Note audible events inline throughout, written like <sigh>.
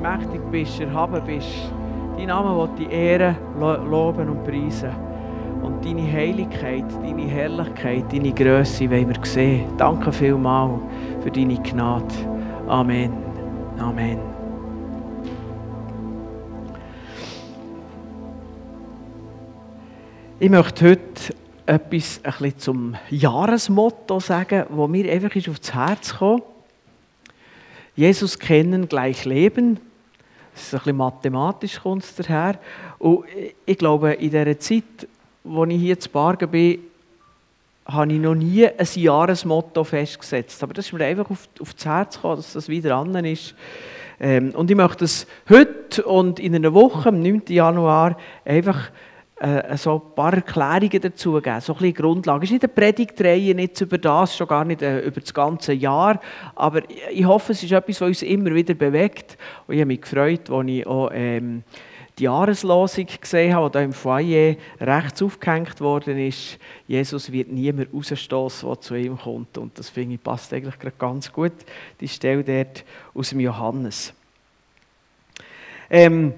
mächtig bist, erhaben bist. Dein Name will die Ehre loben und preisen. Und deine Heiligkeit, deine Herrlichkeit, deine Größe wollen wir sehen. Danke vielmals für deine Gnade. Amen. Amen. Ich möchte heute etwas ein bisschen zum Jahresmotto sagen, wo mir einfach aufs Herz kam. Jesus kennen gleich leben. Das ist ein bisschen mathematisch kommt es daher. Und ich glaube, in dieser Zeit, wo ich hier zu Bargen bin, habe ich noch nie ein Jahresmotto festgesetzt. Aber das ist mir einfach auf, auf das Herz gekommen, dass das wieder dran ist. Ähm, und ich möchte es heute und in einer Woche, am 9. Januar, einfach äh, so ein paar Erklärungen dazu geben, so ein bisschen Grundlage. Es ist nicht eine Predigtreihe, nicht über das, schon gar nicht äh, über das ganze Jahr, aber ich hoffe, es ist etwas, was uns immer wieder bewegt. Und ich habe mich gefreut, als ich auch ähm, die Jahreslosung gesehen habe, die hier im Foyer rechts aufgehängt worden ist. Jesus wird niemand rausstoßen, der zu ihm kommt. Und das finde ich passt eigentlich gerade ganz gut, die Stelle dort aus dem Johannes. Ähm,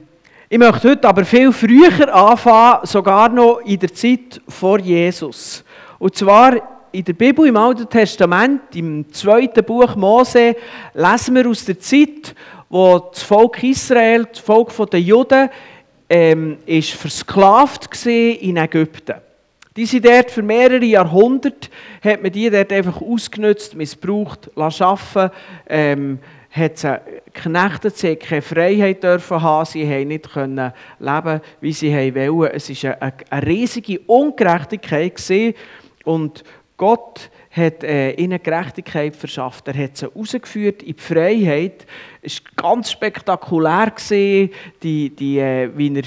ich möchte heute aber viel früher anfangen, sogar noch in der Zeit vor Jesus. Und zwar in der Bibel, im Alten Testament, im zweiten Buch Mose, lesen wir aus der Zeit, wo das Volk Israel, das Volk der Juden, ähm, ist versklavt in Ägypten. Die sind dort für mehrere Jahrhunderte, hat man die dort einfach ausgenutzt, missbraucht, arbeiten ähm, hat sie geknechtet, sie keine Freiheit dürfen haben, sie haben nicht können leben, wie sie wollen. Es war eine, eine riesige Ungerechtigkeit gewesen. und Gott hat äh, ihnen Gerechtigkeit verschafft. Er hat sie rausgeführt in die Freiheit. Es war ganz spektakulär, gewesen, die, die, äh, wie er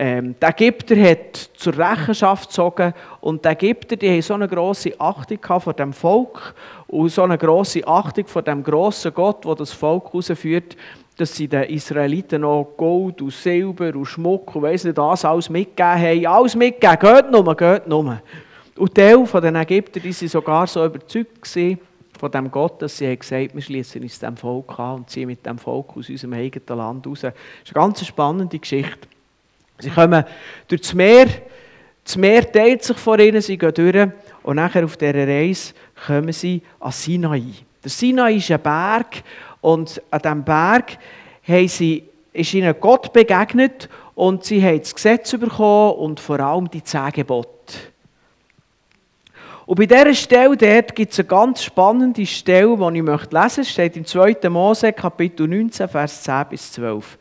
ähm, der Ägypter hat zur Rechenschaft gezogen und die Ägypter die haben so eine grosse Achtung vor dem Volk und so eine grosse Achtung vor dem grossen Gott, der das Volk herausführt, dass sie den Israeliten noch Gold und Silber und Schmuck und weiss nicht was alles mitgegeben haben. Alles mitgegeben, geht nur, geht nur. Und Teil von den Ägyptern waren sogar so überzeugt gewesen, von dem Gott, dass sie gesagt haben, wir schließen uns dem Volk an und ziehen mit dem Volk aus unserem eigenen Land raus. Das ist eine ganz spannende Geschichte. Sie kommen durch das Meer, das Meer teilt sich vor ihnen, sie gehen durch und nachher auf dieser Reise kommen sie an Sinai. Der Sinai ist ein Berg und an diesem Berg sie, ist ihnen Gott begegnet und sie haben das Gesetz bekommen und vor allem die zehn. Und bei dieser Stelle dort gibt es eine ganz spannende Stelle, die ich möchte lesen möchte. Es steht im 2. Mose, Kapitel 19, Vers 10 bis 12.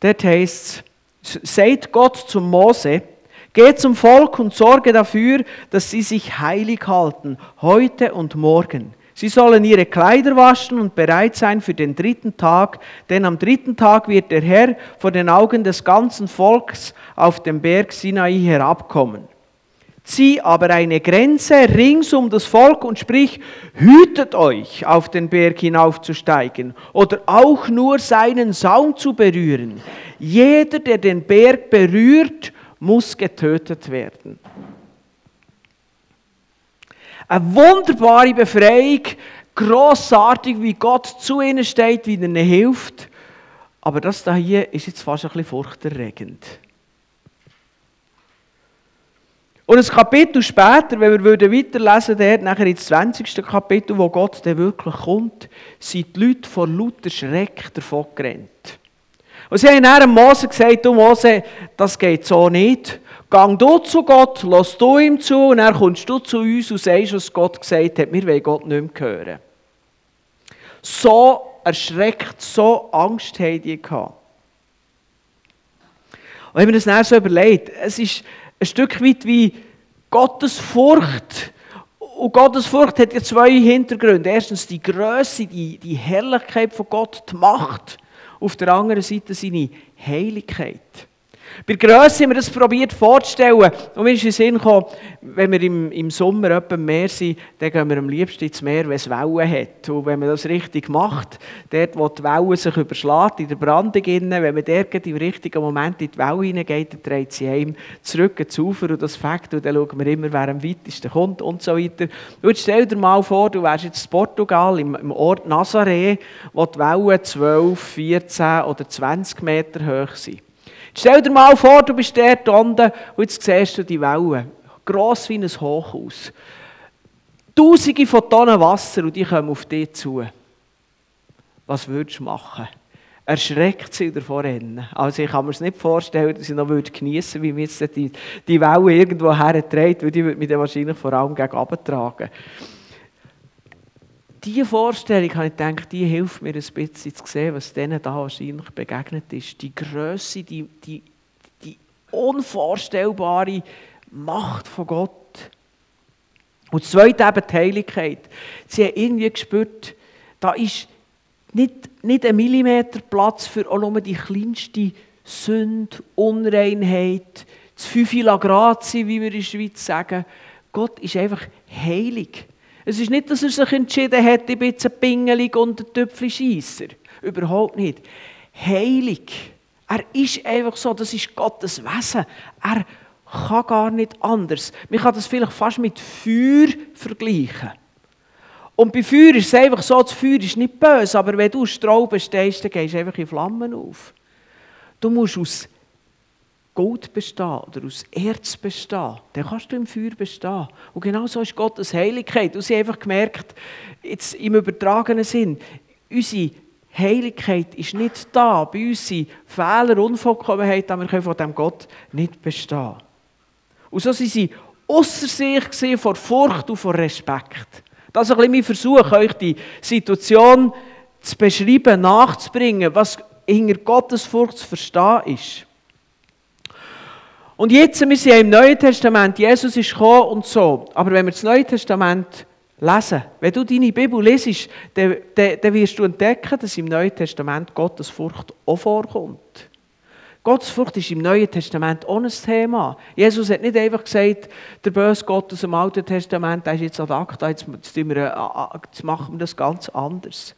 Dort heißt es, sagt Gott zum Mose, Geh zum Volk und sorge dafür, dass sie sich heilig halten, heute und morgen. Sie sollen ihre Kleider waschen und bereit sein für den dritten Tag, denn am dritten Tag wird der Herr vor den Augen des ganzen Volks auf dem Berg Sinai herabkommen. Zieh aber eine Grenze rings um das Volk und sprich, hütet euch, auf den Berg hinaufzusteigen oder auch nur seinen Saum zu berühren. Jeder, der den Berg berührt, muss getötet werden. Eine wunderbare Befreiung, grossartig, wie Gott zu ihnen steht, wie er ihnen hilft. Aber das hier ist jetzt fast ein bisschen furchterregend. Und ein Kapitel später, wenn wir weiterlesen würden, nachher ins 20. Kapitel, wo Gott dann wirklich kommt, sind die Leute vor lauter Schreck davon gerannt. Und sie haben dann Mose gesagt, du Mose, das geht so nicht. Gang du zu Gott, lass du ihm zu und dann kommst du zu uns und sagst, was Gott gesagt hat. Wir wollen Gott nicht mehr hören. So erschreckt, so Angst haben die gehabt. Und wenn man das dann so überlegt, es ist ein Stück weit wie Gottes Furcht. Und Gottes Furcht hat ja zwei Hintergründe. Erstens die Größe, die, die Herrlichkeit von Gott, die Macht auf der anderen Seite seine Heiligkeit. Bei Grösse haben wir das probiert vorzustellen. Und mir ist in den Sinn gekommen, wenn wir im, im Sommer etwa im Meer sind, dann gehen wir am liebsten ins Meer, wenn es Wellen hat. Und wenn man das richtig macht, dort, wo die Wellen sich überschlägt, in der Brandung innen, wenn man dort im richtigen Moment in die Welle hineingeht, dann dreht sie heim zurück ins Ufer und das Fakt, und dann schauen wir immer, wer am weitesten kommt und so weiter. Und stell dir mal vor, du wärst jetzt in Portugal, im, im Ort Nazaré, wo die Wellen 12, 14 oder 20 Meter hoch sind. Stell dir mal vor, du bist dort unten und jetzt siehst du die Wellen. Gross wie ein Hochhaus. Tausende von Tonnen Wasser und die kommen auf dich zu. Was würdest du machen? Erschreckt sie davor rennen. Also ich kann mir es nicht vorstellen, dass ich noch geniessen würde, wie mir jetzt die, die Welle irgendwo herträgt, weil die würde mich dann wahrscheinlich vor allem gegen tragen diese Vorstellung, habe ich gedacht, die hilft mir ein bisschen zu sehen, was denen da wahrscheinlich begegnet ist. Die Größe, die, die, die unvorstellbare Macht von Gott. Und das Zweite eben die Heiligkeit. Sie haben irgendwie gespürt, da ist nicht, nicht ein Millimeter Platz für auch nur die kleinste Sünde, Unreinheit, das Fünfila Grazie, wie wir in der Schweiz sagen. Gott ist einfach heilig. Es ist nicht, dass er sich entschieden hat, ich bin ein Pingelig und ein Töpfelscheisser. Überhaupt nicht. Heilig. Er ist einfach so, das ist Gottes Wesen. Er kann gar nicht anders. Man kann das vielleicht fast mit Feuer vergleichen. Und bei Feuer ist es einfach so, das Feuer ist nicht böse, aber wenn du aus Strauben stehst, dann gehst du einfach in Flammen auf. Du musst aus Gold bestehen oder aus Erz bestehen, dann kannst du im Feuer bestehen. Und genau so ist Gottes Heiligkeit. Und sie haben einfach gemerkt, jetzt im übertragenen Sinn, unsere Heiligkeit ist nicht da. Bei uns sind Fehler, Unvollkommenheit, aber wir können von diesem Gott nicht bestehen. Und so sind sie außer sich vor Furcht und vor Respekt. Das ist ein bisschen mein Versuch, euch die Situation zu beschreiben, nachzubringen, was hinter Gottes Furcht zu verstehen ist. Und jetzt, wir sind im Neuen Testament, Jesus ist gekommen und so. Aber wenn wir das Neue Testament lesen, wenn du deine Bibel lesest, dann, dann, dann wirst du entdecken, dass im Neuen Testament Gottes Furcht auch vorkommt. Gottes Furcht ist im Neuen Testament auch ein Thema. Jesus hat nicht einfach gesagt, der böse Gott aus dem Alten Testament, der ist jetzt ad acta, jetzt, äh, jetzt machen wir das ganz anders.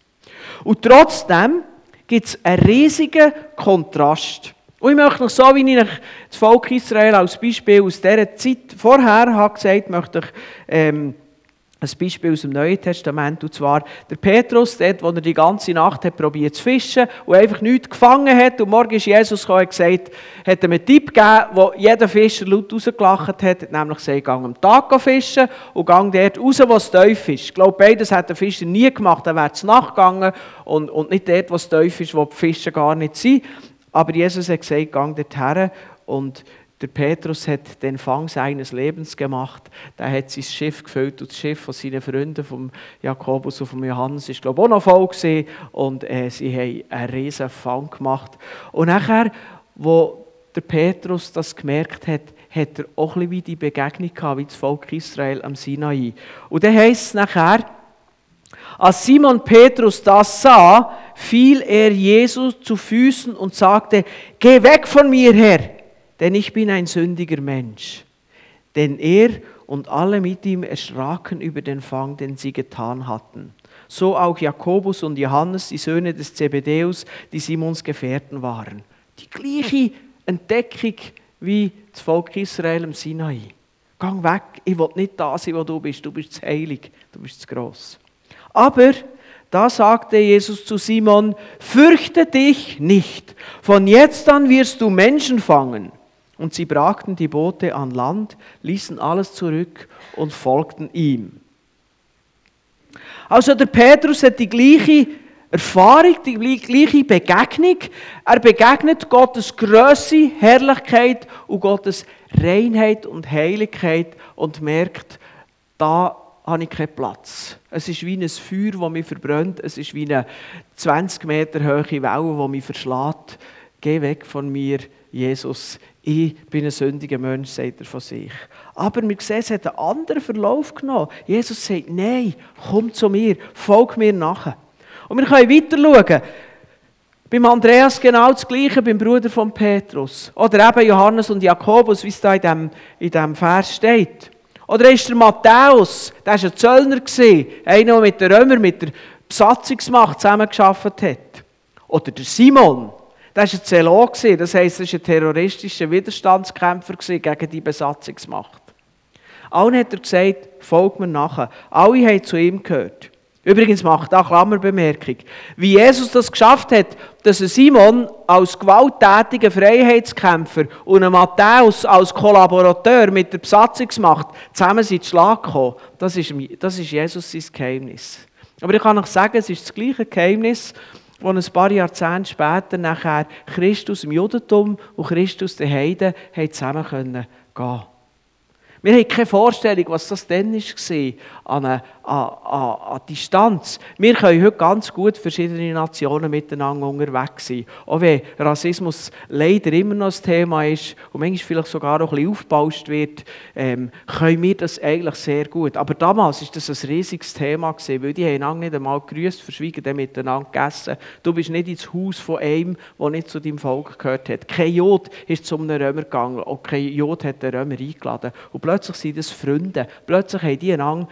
Und trotzdem gibt es einen riesigen Kontrast. Und ich möchte noch so, wie ich das Volk Israel als Beispiel aus dieser Zeit vorher habe gesagt, möchte ich ähm, ein Beispiel aus dem Neuen Testament, und zwar der Petrus, dort, wo er die ganze Nacht hat probiert zu fischen und einfach nichts gefangen hat. Und morgen ist Jesus gekommen und gesagt, hat ihm einen Tipp gegeben, wo jeder Fischer laut rausgelacht hat, nämlich gesagt, gang am Tag fischen und gang dort raus, wo es tief ist. Ich glaube, beides hat der Fischer nie gemacht, er wäre es nachgegangen und, und nicht dort, wo es tief ist, wo die Fische gar nicht sind. Aber Jesus hat gesagt, gang dorthin und der Petrus hat den Fang seines Lebens gemacht. Der hat sein Schiff gefüllt und das Schiff von seinen Freunden, vom Jakobus und vom Johannes, ist glaube ich auch noch voll gewesen. Und äh, sie haben einen riesen Fang gemacht. Und nachher, wo der Petrus das gemerkt hat, hat er auch ein bisschen wie die Begegnung gehabt, wie das Volk Israel am Sinai. Und dann heisst es nachher, als Simon Petrus das sah, fiel er Jesus zu Füßen und sagte, geh weg von mir, Herr, denn ich bin ein sündiger Mensch. Denn er und alle mit ihm erschraken über den Fang, den sie getan hatten. So auch Jakobus und Johannes, die Söhne des Zebedäus, die Simons Gefährten waren. Die gleiche Entdeckung wie das Volk Israel im Sinai. Gang weg, ich will nicht da sein, wo du bist. Du bist zu heilig, du bist zu gross. Aber da sagte Jesus zu Simon, fürchte dich nicht, von jetzt an wirst du Menschen fangen. Und sie brachten die Boote an Land, ließen alles zurück und folgten ihm. Also der Petrus hat die gleiche Erfahrung, die gleiche Begegnung. Er begegnet Gottes Größe, Herrlichkeit und Gottes Reinheit und Heiligkeit und merkt, da habe ich keinen Platz. Es ist wie ein Feuer, das mich verbrennt. Es ist wie eine 20 Meter hohe Welle, die mich verschlägt. Geh weg von mir, Jesus. Ich bin ein sündiger Mensch, sagt er von sich. Aber wir sehen, es hat einen anderen Verlauf genommen. Jesus sagt, nein, komm zu mir, folg mir nachher. Und wir können weiter schauen. Beim Andreas genau das Gleiche, beim Bruder von Petrus. Oder eben Johannes und Jakobus, wie es da in diesem in dem Vers steht. Oder ist der Matthäus, der war ein Zöllner, einer, der mit den Römern, mit der Besatzungsmacht zusammengearbeitet hat. Oder der Simon, der war ein Zelot, das heisst, er war ein terroristischer Widerstandskämpfer gegen die Besatzungsmacht. Allen hat er gesagt, folgt mir nachher. Alle haben zu ihm gehört. Übrigens macht auch Klammerbemerkung. Wie Jesus das geschafft hat, dass ein Simon als gewalttätiger Freiheitskämpfer und Matthäus als Kollaborateur mit der Besatzungsmacht zusammen sind Schlag gekommen, das ist, das ist Jesus sein Geheimnis. Aber ich kann euch sagen, es ist das gleiche Geheimnis, wo ein paar Jahrzehnte später nachher Christus im Judentum und Christus den Heiden zusammen gehen konnten. Wir haben keine Vorstellung, was das dann war, an, an, an, an Distanz. Wir können heute ganz gut verschiedene Nationen miteinander unterwegs sein. Auch wenn Rassismus leider immer noch ein Thema ist und manchmal vielleicht sogar auch ein aufgebauscht wird, ähm, können wir das eigentlich sehr gut. Aber damals war das ein riesiges Thema, weil die haben nicht einmal gegrüßt, verschwiegen, dann miteinander gegessen. Du bist nicht ins Haus von einem, der nicht zu deinem Volk gehört hat. Kein Jod ist zu einem Römer gegangen, auch kein Jod hat den Römer eingeladen. Und plötzlich sind das Freunde. Plötzlich haben die einander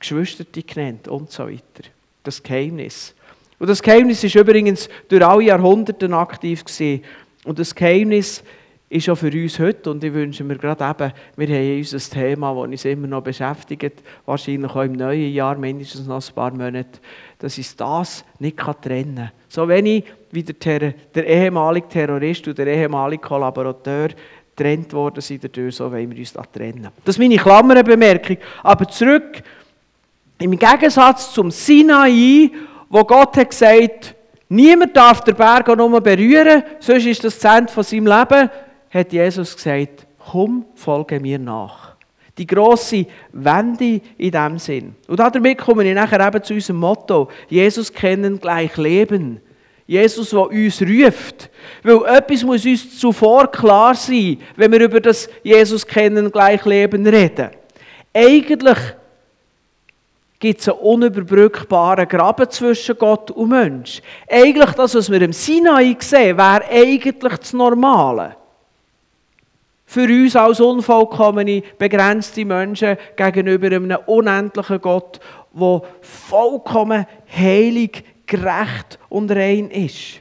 Geschwisterte genannt und so weiter. Das Geheimnis. Und das Geheimnis ist übrigens durch alle Jahrhunderte aktiv gewesen. Und das Geheimnis ist auch für uns heute, und ich wünsche mir gerade eben, wir haben unser Thema, das uns immer noch beschäftigt, wahrscheinlich auch im neuen Jahr, mindestens noch ein paar Monate, dass uns das nicht trennen kann. So wenig wie der, der ehemalige Terrorist und der ehemalige Kollaborateur getrennt worden sind dadurch, so wollen wir uns da trennen. Das ist meine Klammerbemerkung. Aber zurück, im Gegensatz zum Sinai, wo Gott hat gesagt, niemand darf den Berg nur berühren, sonst ist das Zentrum von seinem Leben, hat Jesus gesagt, komm, folge mir nach. Die grosse Wende in diesem Sinn. Und damit komme ich nachher eben zu unserem Motto, Jesus kennen gleich Leben. Jesus, der uns ruft. Weil etwas muss uns zuvor klar sein, wenn wir über das Jesus kennen, gleich Leben reden. Eigentlich gibt es einen unüberbrückbaren Graben zwischen Gott und Mensch. Eigentlich das, was wir im Sinai sehen, wäre eigentlich das Normale. Für uns als unvollkommene, begrenzte Menschen gegenüber einem unendlichen Gott, der vollkommen heilig gerecht und rein ist.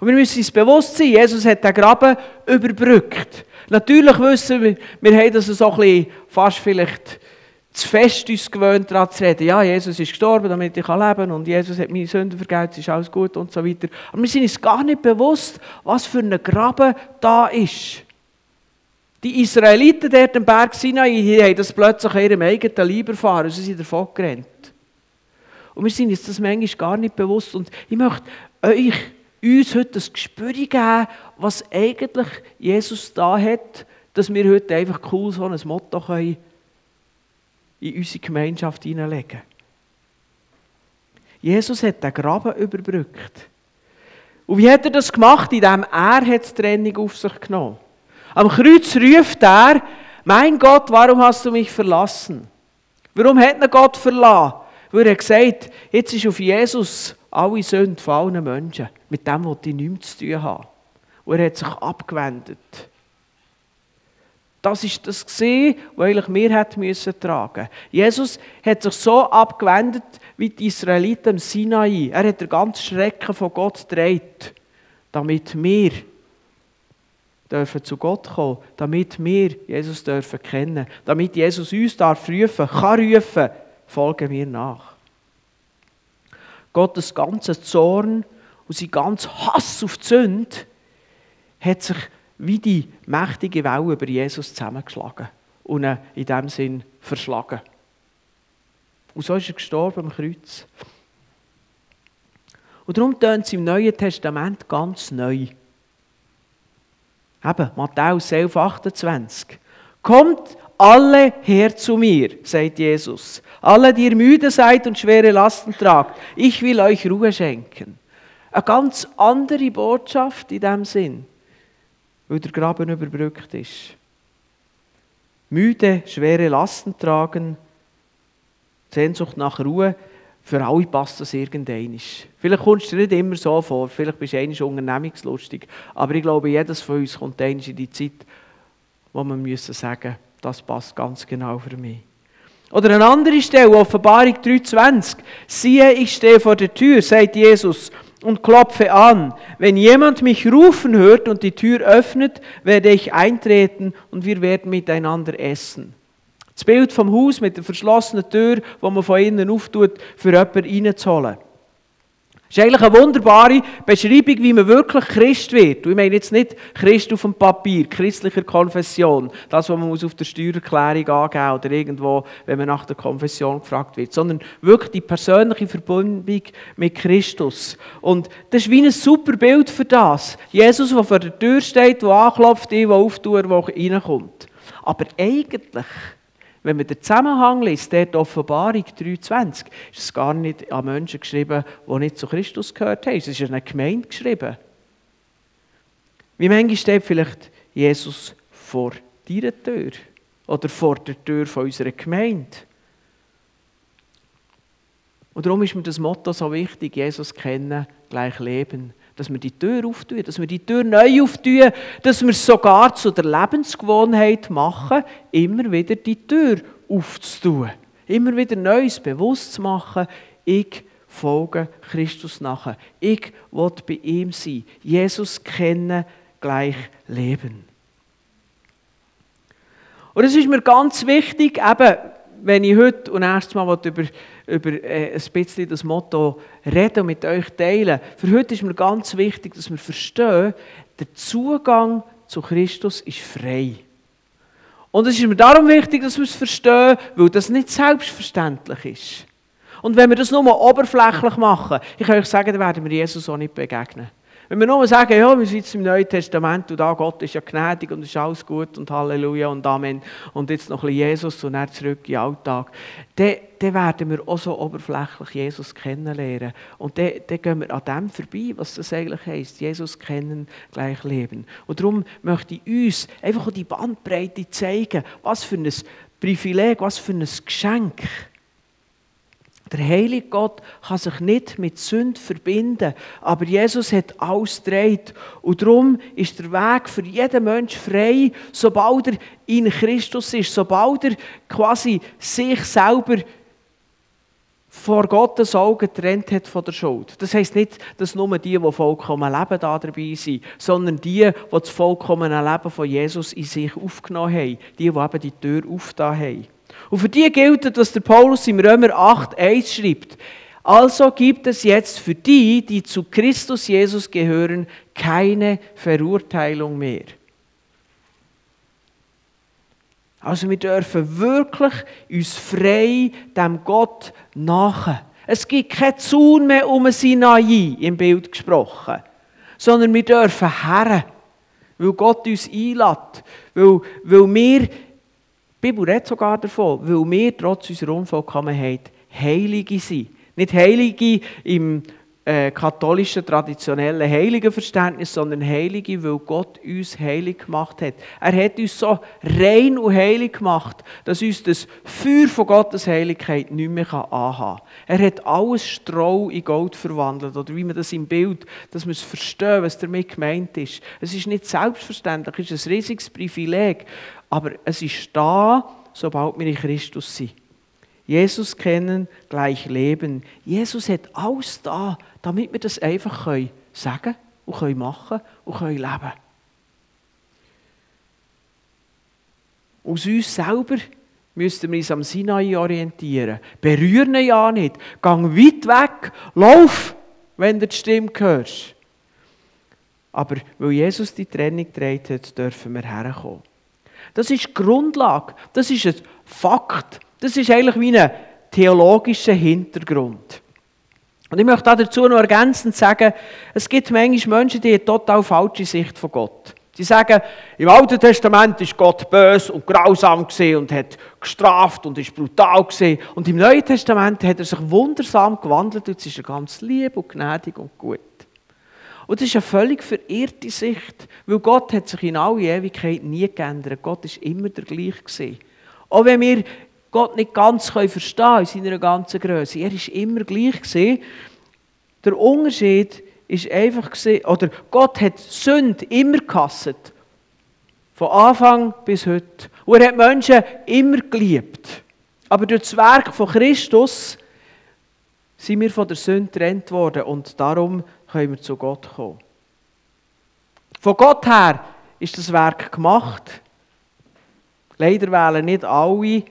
Und wir müssen uns bewusst sein, Jesus hat den Graben überbrückt. Natürlich wissen wir, wir haben das so ein bisschen fast vielleicht zu fest uns gewöhnt, daran zu reden. Ja, Jesus ist gestorben, damit ich leben kann und Jesus hat meine Sünden vergeben, es ist alles gut und so weiter. Aber wir sind uns gar nicht bewusst, was für ein Graben da ist. Die Israeliten dort am Berg Sinai, die haben das plötzlich in ihrem eigenen Leib erfahren, sie sind davon gerannt. Und wir sind uns das manchmal gar nicht bewusst. Und ich möchte euch, uns heute das Gespür geben, was eigentlich Jesus da hat, dass wir heute einfach cool so ein Motto können in unsere Gemeinschaft hineinlegen Jesus hat den Graben überbrückt. Und wie hat er das gemacht? Indem er die Trennung auf sich genommen Am Kreuz ruft er, mein Gott, warum hast du mich verlassen? Warum hat er Gott verlassen? Weil er gesagt jetzt ist auf Jesus alle Sünden von allen Menschen. Mit dem wollte ich nichts zu tun haben. Und er hat sich abgewendet. Das ist das was eigentlich wir hätten müssen tragen. Jesus hat sich so abgewendet wie die Israeliten im Sinai. Er hat den ganzen Schrecken von Gott gedreht, damit wir dürfen zu Gott kommen, damit wir Jesus dürfen kennen, damit Jesus uns darf rufen, kann rufen, folgen mir nach. Gottes ganzer Zorn und sein ganzer Hass auf die Sünde hat sich wie die mächtige Welle über Jesus zusammengeschlagen und ihn in dem Sinn verschlagen. Und so ist er gestorben am Kreuz. Und darum tönt es im Neuen Testament ganz neu. Eben, Matthäus 11, 28. Kommt alle her zu mir, sagt Jesus. Alle, die ihr müde seid und schwere Lasten tragt, ich will euch Ruhe schenken. Eine ganz andere Botschaft in dem Sinn, weil der Graben überbrückt ist. Müde, schwere Lasten tragen, Sehnsucht nach Ruhe, Für alle passt das irgendein. Vielleicht kommst du dir nicht immer so vor, vielleicht bist du eigentlich unternehmungslustig, aber ich glaube, jedes von uns kommt in die Zeit, wo man müssen sagen das passt ganz genau für mich. Oder eine andere Stelle, Offenbarung 3,20. Siehe, ich stehe vor der Tür, sagt Jesus, und klopfe an. Wenn jemand mich rufen hört und die Tür öffnet, werde ich eintreten und wir werden miteinander essen. Das Bild vom Haus mit der verschlossenen Tür, wo man von innen auftut, für jemanden reinzuholen. Das ist eigentlich eine wunderbare Beschreibung, wie man wirklich Christ wird. Und ich meine jetzt nicht Christ auf dem Papier, christlicher Konfession, das, was man auf der Steuererklärung angeben oder irgendwo, wenn man nach der Konfession gefragt wird, sondern wirklich die persönliche Verbindung mit Christus. Und das ist wie ein super Bild für das. Jesus, der vor der Tür steht, der anklopft, der auftut, der reinkommt. Aber eigentlich wenn man den Zusammenhang liest, der Offenbarung 3,20, ist es gar nicht an Menschen geschrieben, die nicht zu Christus gehört haben. Es ist an eine Gemeinde geschrieben. Wie manchmal steht vielleicht Jesus vor deiner Tür oder vor der Tür von unserer Gemeinde. Und darum ist mir das Motto so wichtig, Jesus kennen, gleich leben dass wir die Tür auftun, dass wir die Tür neu auftun, dass wir es sogar zu der Lebensgewohnheit machen, immer wieder die Tür aufzutun. Immer wieder Neues bewusst zu machen, ich folge Christus nachher. Ich will bei ihm sein. Jesus kennen, gleich leben. Und es ist mir ganz wichtig, eben, wenn ich heute und erstes Mal über über äh, ein bisschen das Motto reden und mit euch teilen. Für heute ist mir ganz wichtig, dass wir verstehen, der Zugang zu Christus ist frei. Und es ist mir darum wichtig, dass wir es verstehen, weil das nicht selbstverständlich ist. Und wenn wir das nur oberflächlich machen, ich kann euch sagen, dann werden wir Jesus auch nicht begegnen. Wenn wir nur sagen, ja, wir jetzt im Neuen Testament und da Gott ist ja gnädig und ist alles gut und Halleluja und Amen und jetzt noch ein bisschen Jesus und dann zurück in den Alltag, dann, dann werden wir auch so oberflächlich Jesus kennenlernen. Und dann, dann gehen wir an dem vorbei, was das eigentlich heisst. Jesus kennen, gleich leben. Und darum möchte ich uns einfach die Bandbreite zeigen, was für ein Privileg, was für ein Geschenk der heilige Gott kann sich nicht mit Sünd verbinden, aber Jesus hat alles gedreht. Und darum ist der Weg für jeden Mensch frei, sobald er in Christus ist, sobald er quasi sich selber vor Gottes Augen getrennt hat von der Schuld. Das heisst nicht, dass nur die, die vollkommen leben, da dabei sind, sondern die, die das vollkommene Leben von Jesus in sich aufgenommen haben, die, die eben die Tür aufgetan haben. Und für die gilt, was der Paulus im Römer 8, 1 schreibt. Also gibt es jetzt für die, die zu Christus Jesus gehören, keine Verurteilung mehr. Also wir dürfen wirklich uns frei dem Gott nachen. Es gibt kein Zaun mehr um Sinai, im Bild gesprochen, sondern wir dürfen herren, weil Gott uns einlädt, weil, weil wir Bibel redet sogar davon, weil wir trotz unserer Unvollkommenheit Heilige sind. Nicht Heilige im äh, katholischen, traditionellen Heiligenverständnis, sondern Heilige, weil Gott uns heilig gemacht hat. Er hat uns so rein und heilig gemacht, dass uns das Feuer von Gottes Heiligkeit nicht mehr anhaben kann. Er hat alles Stroh in Gold verwandelt, oder wie man das im Bild, dass wir es verstehen, was damit gemeint ist. Es ist nicht selbstverständlich, es ist ein riesiges Privileg. Aber es ist da, sobald wir in Christus sind. Jesus kennen, gleich leben. Jesus hat alles da, damit wir das einfach können sagen und können machen und können leben. Aus uns selber müssten wir uns am Sinai orientieren. Berühren ja nicht. Gang weit weg, lauf, wenn du die Stimme hörst. Aber weil Jesus die Trennung gedreht hat, dürfen wir herkommen. Das ist die Grundlage, das ist ein Fakt, das ist eigentlich wie ein theologischer Hintergrund. Und ich möchte dazu noch ergänzend sagen, es gibt manchmal Menschen, die haben total falsche Sicht von Gott. Die sagen, im Alten Testament ist Gott böse und grausam und hat gestraft und ist brutal. Und im Neuen Testament hat er sich wundersam gewandelt und jetzt ist er ganz lieb und gnädig und gut. Und das ist eine völlig verirrte Sicht, weil Gott hat sich in alle Ewigkeit nie geändert. Gott ist immer der gleiche. Auch wenn wir Gott nicht ganz verstehen in seiner ganzen Größe. Er war immer gleich. Gewesen. Der Unterschied ist einfach, gewesen, oder Gott hat Sünde immer gehasst. Von Anfang bis heute. Und er hat Menschen immer geliebt. Aber durch das Werk von Christus sind wir von der Sünde getrennt worden und darum können wir zu Gott kommen. Von Gott her ist das Werk gemacht. Leider wählen nicht alle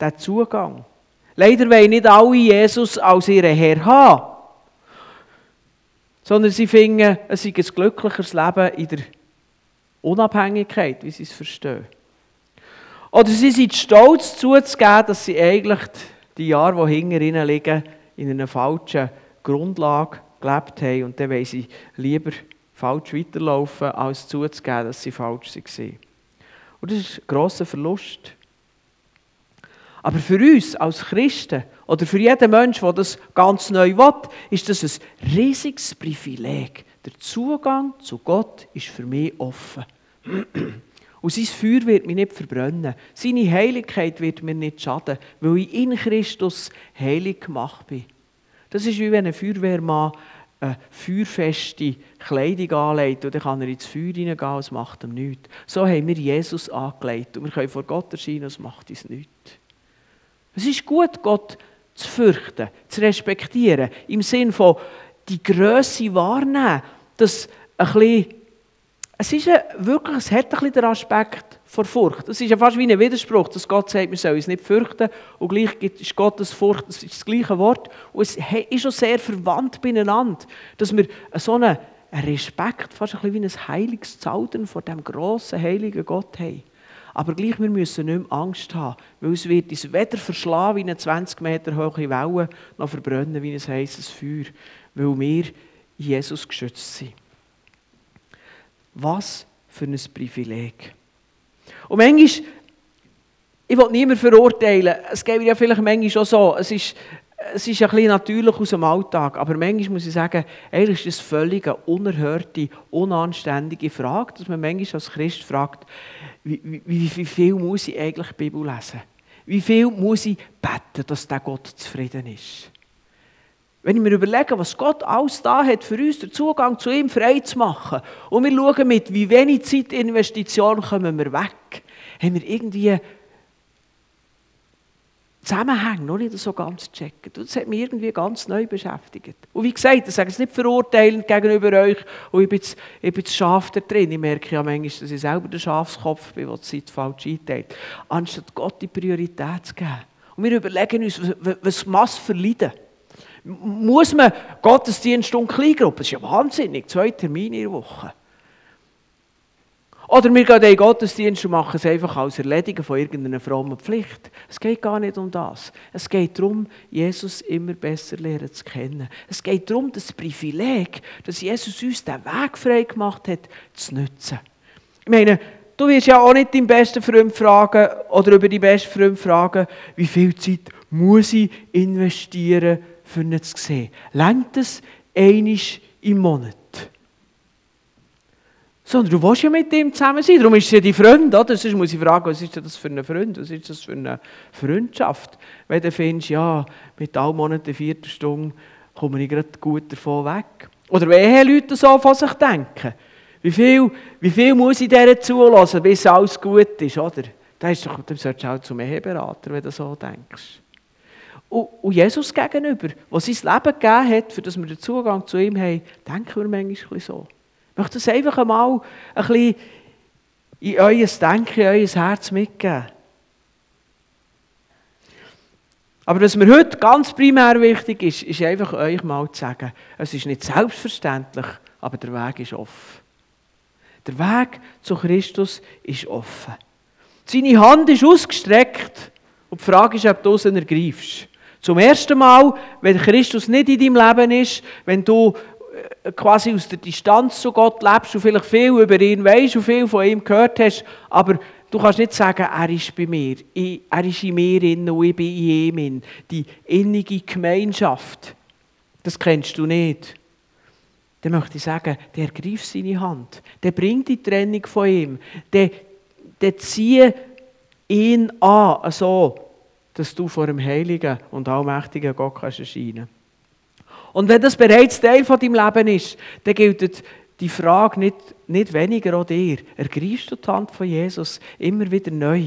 den Zugang. Leider wollen nicht alle Jesus als ihren Herr haben, sondern sie finden, es sei ein glücklicheres Leben in der Unabhängigkeit, wie sie es verstehen. Oder sie sind stolz zuzugeben, dass sie eigentlich die Jahre, die hinter ihnen liegen, in einer falschen Grundlage gelebt haben und dann wollen sie lieber falsch weiterlaufen, als zuzugeben, dass sie falsch waren. Und das ist ein grosser Verlust. Aber für uns als Christen oder für jeden Menschen, der das ganz neu will, ist das ein riesiges Privileg. Der Zugang zu Gott ist für mich offen. <clears throat> Und sein Feuer wird mich nicht verbrennen. Seine Heiligkeit wird mir nicht schaden, weil ich in Christus heilig gemacht bin. Das ist wie wenn ein Feuerwehrmann eine feuerfeste Kleidung anlegt und dann kann er ins Feuer hineingehen, es macht ihm nichts. So haben wir Jesus angelegt und wir können vor Gott erscheinen, es macht uns nichts. Es ist gut, Gott zu fürchten, zu respektieren, im Sinn von die Größe wahrnehmen, dass ein bisschen, es ist wirklich, es hat ein bisschen den Aspekt vor Furcht. Es ist ja fast wie ein Widerspruch, dass Gott sagt, wir sollen uns nicht fürchten und gleich ist Gottes Furcht, das ist das gleiche Wort und es ist auch sehr verwandt beieinander, dass wir so einen Respekt, fast ein bisschen wie ein heiliges Zaudern vor dem grossen, heiligen Gott haben. Aber gleich, wir müssen nicht mehr Angst haben, weil es wird uns weder verschlagen wie eine 20 Meter hohe Welle, noch verbrennen wie ein heißes Feuer, weil wir Jesus geschützt sind. Was für ein Privileg. Und manchmal, ich will niemanden verurteilen, es geht mir ja vielleicht manchmal schon so, es ist, es ist ein natürlich aus dem Alltag, aber manchmal muss ich sagen, eigentlich ist es völlig eine unerhörte, unanständige Frage, dass man manchmal als Christ fragt, wie, wie, wie viel muss ich eigentlich die Bibel lesen? Wie viel muss ich beten, dass der Gott zufrieden ist? Wenn ich mir überlege, was Gott alles da hat für uns, den Zugang zu ihm frei zu machen, und wir schauen mit, wie wenig Zeitinvestition kommen wir weg, haben wir irgendwie Zusammenhänge noch nicht so ganz checken. Das hat mich irgendwie ganz neu beschäftigt. Und wie gesagt, ich sage es nicht verurteilend gegenüber euch, und ich bin jetzt, ich bin jetzt Schaf da drin. Ich merke ja manchmal, dass ich selber der Schafskopf bin, der die Zeit falsch einteilt. Anstatt Gott die Priorität zu geben. Und wir überlegen uns, was, was Mass verleiden. Muss man Gottesdienst und Kleingruppe? Das ist ja wahnsinnig. Zwei Termine in der Woche. Oder wir gehen den Gottesdienst und machen es einfach als Erledigen von irgendeiner frommen Pflicht. Es geht gar nicht um das. Es geht darum, Jesus immer besser lernen zu kennen. Es geht darum, das Privileg, dass Jesus uns den Weg frei gemacht hat, zu nutzen. Ich meine, du wirst ja auch nicht deinen besten Freund fragen oder über die besten Freund fragen, wie viel Zeit muss ich investieren, für ihn zu sehen. Längt es einisch im Monat? Sondern du willst ja mit ihm zusammen sein. Darum ist es ja dein Freund, oder? Sonst muss ich fragen, was ist das für ein Freund? Was ist das für eine Freundschaft? Wenn du findest, ja, mit allen Monaten vierter Stunde komme ich gerade gut davon weg. Oder wenn Leute so von sich denken. Wie viel, wie viel muss ich denen zulassen, bis alles gut ist, oder? Da ist doch, dann solltest du auch zum Eheberater, wenn du so denkst. Und, Jesus gegenüber, der sein Leben gegeben hat, für das wir den Zugang zu ihm haben, denken wir manchmal so. Ich möchte das einfach einmal ein bisschen in euer Denken, in euer Herz mitgeben. Aber was mir heute ganz primär wichtig ist, ist einfach euch mal zu sagen, es ist nicht selbstverständlich, aber der Weg ist offen. Der Weg zu Christus ist offen. Seine Hand ist ausgestreckt und die Frage ist, ob du sie ergreifst. Zum ersten Mal, wenn Christus nicht in deinem Leben ist, wenn du quasi aus der Distanz zu Gott lebst und vielleicht viel über ihn weißt und viel von ihm gehört hast, aber du kannst nicht sagen, er ist bei mir, ich, er ist in mir in und ich bin in ihm. Die innige Gemeinschaft, das kennst du nicht. Dann möchte ich sagen, der greift seine Hand, der bringt die Trennung von ihm, der, der zieht ihn an, so dass du vor dem heiligen und allmächtigen Gott kannst erscheinen Und wenn das bereits Teil von deinem Leben ist, dann gilt die Frage nicht, nicht weniger an dir. Ergreifst du die Hand von Jesus immer wieder neu?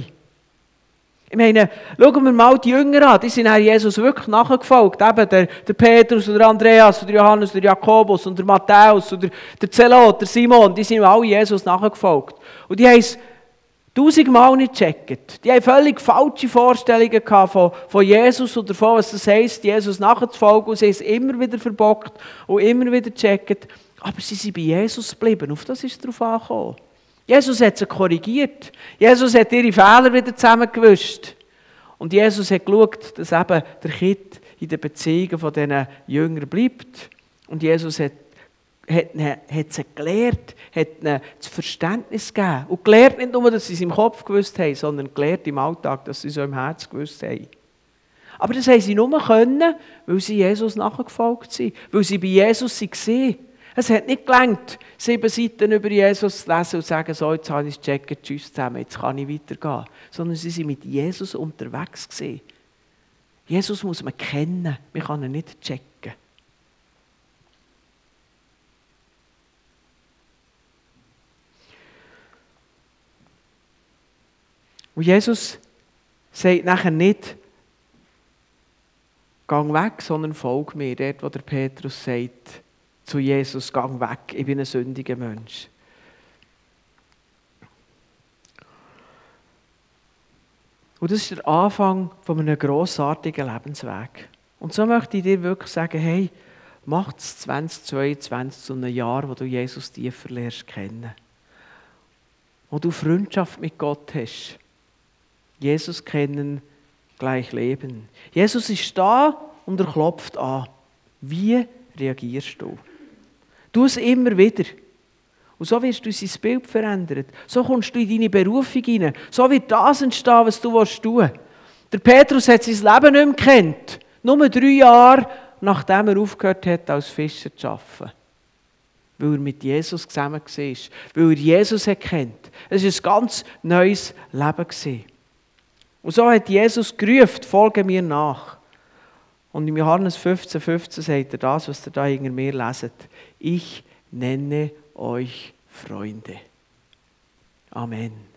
Ich meine, schauen wir mal die Jünger an, die sind Jesus wirklich nachgefolgt. Eben der, der Petrus, der Andreas, der Johannes, der Jakobus und der Matthäus, und der, Zelot, der Simon, die sind alle Jesus nachgefolgt. Und die haben tausendmal nicht gecheckt. Die haben völlig falsche Vorstellungen von, von Jesus und davon, was das heisst, Jesus nachzufolgen. Und sie haben es immer wieder verbockt und immer wieder gecheckt. Aber sie sind bei Jesus geblieben. Auf das ist es darauf angekommen. Jesus hat sie korrigiert. Jesus hat ihre Fehler wieder zusammengewischt. Und Jesus hat geschaut, dass eben der Kind in den Beziehungen von diesen Jüngern bleibt. Und Jesus hat, hat, hat sie gelehrt, hat ihnen das Verständnis gegeben. Und gelehrt nicht nur, dass sie es im Kopf gewusst haben, sondern gelehrt im Alltag, dass sie es so im Herz gewusst haben. Aber das haben sie nur können, weil sie Jesus nachgefolgt sind, weil sie bei Jesus waren. Es hat nicht gelangt, sieben Seiten über Jesus zu lesen und zu sagen, so, jetzt habe ich es gecheckt, tschüss zusammen, jetzt kann ich weitergehen. Sondern sie sind mit Jesus unterwegs. Jesus muss man kennen, man kann ihn nicht checken. Und Jesus sagt nachher nicht, gang weg, sondern folg mir, dort wo der Petrus sagt, zu Jesus, gang weg, ich bin ein sündiger Mensch. Und das ist der Anfang von einem grossartigen Lebensweg. Und so möchte ich dir wirklich sagen, hey, mach es 2022 zu einem Jahr, wo du Jesus tiefer lernst kennen. Wo du Freundschaft mit Gott hast. Jesus kennen, gleich leben. Jesus ist da und er klopft an. Wie reagierst du? Tu es immer wieder. Und so wirst du sein Bild verändern. So kommst du in deine Berufung hinein. So wird das entstehen, was du willst. Der Petrus hat sein Leben nicht mehr kennt. Nur drei Jahre, nachdem er aufgehört hat, als Fischer zu arbeiten. Weil er mit Jesus zusammen war. Weil er Jesus kennt. Es war ein ganz neues Leben. Und so hat Jesus gerufen, folge mir nach. Und im Johannes 15, 15 sagt er das, was ihr da hinter mir leset. Ich nenne euch Freunde. Amen.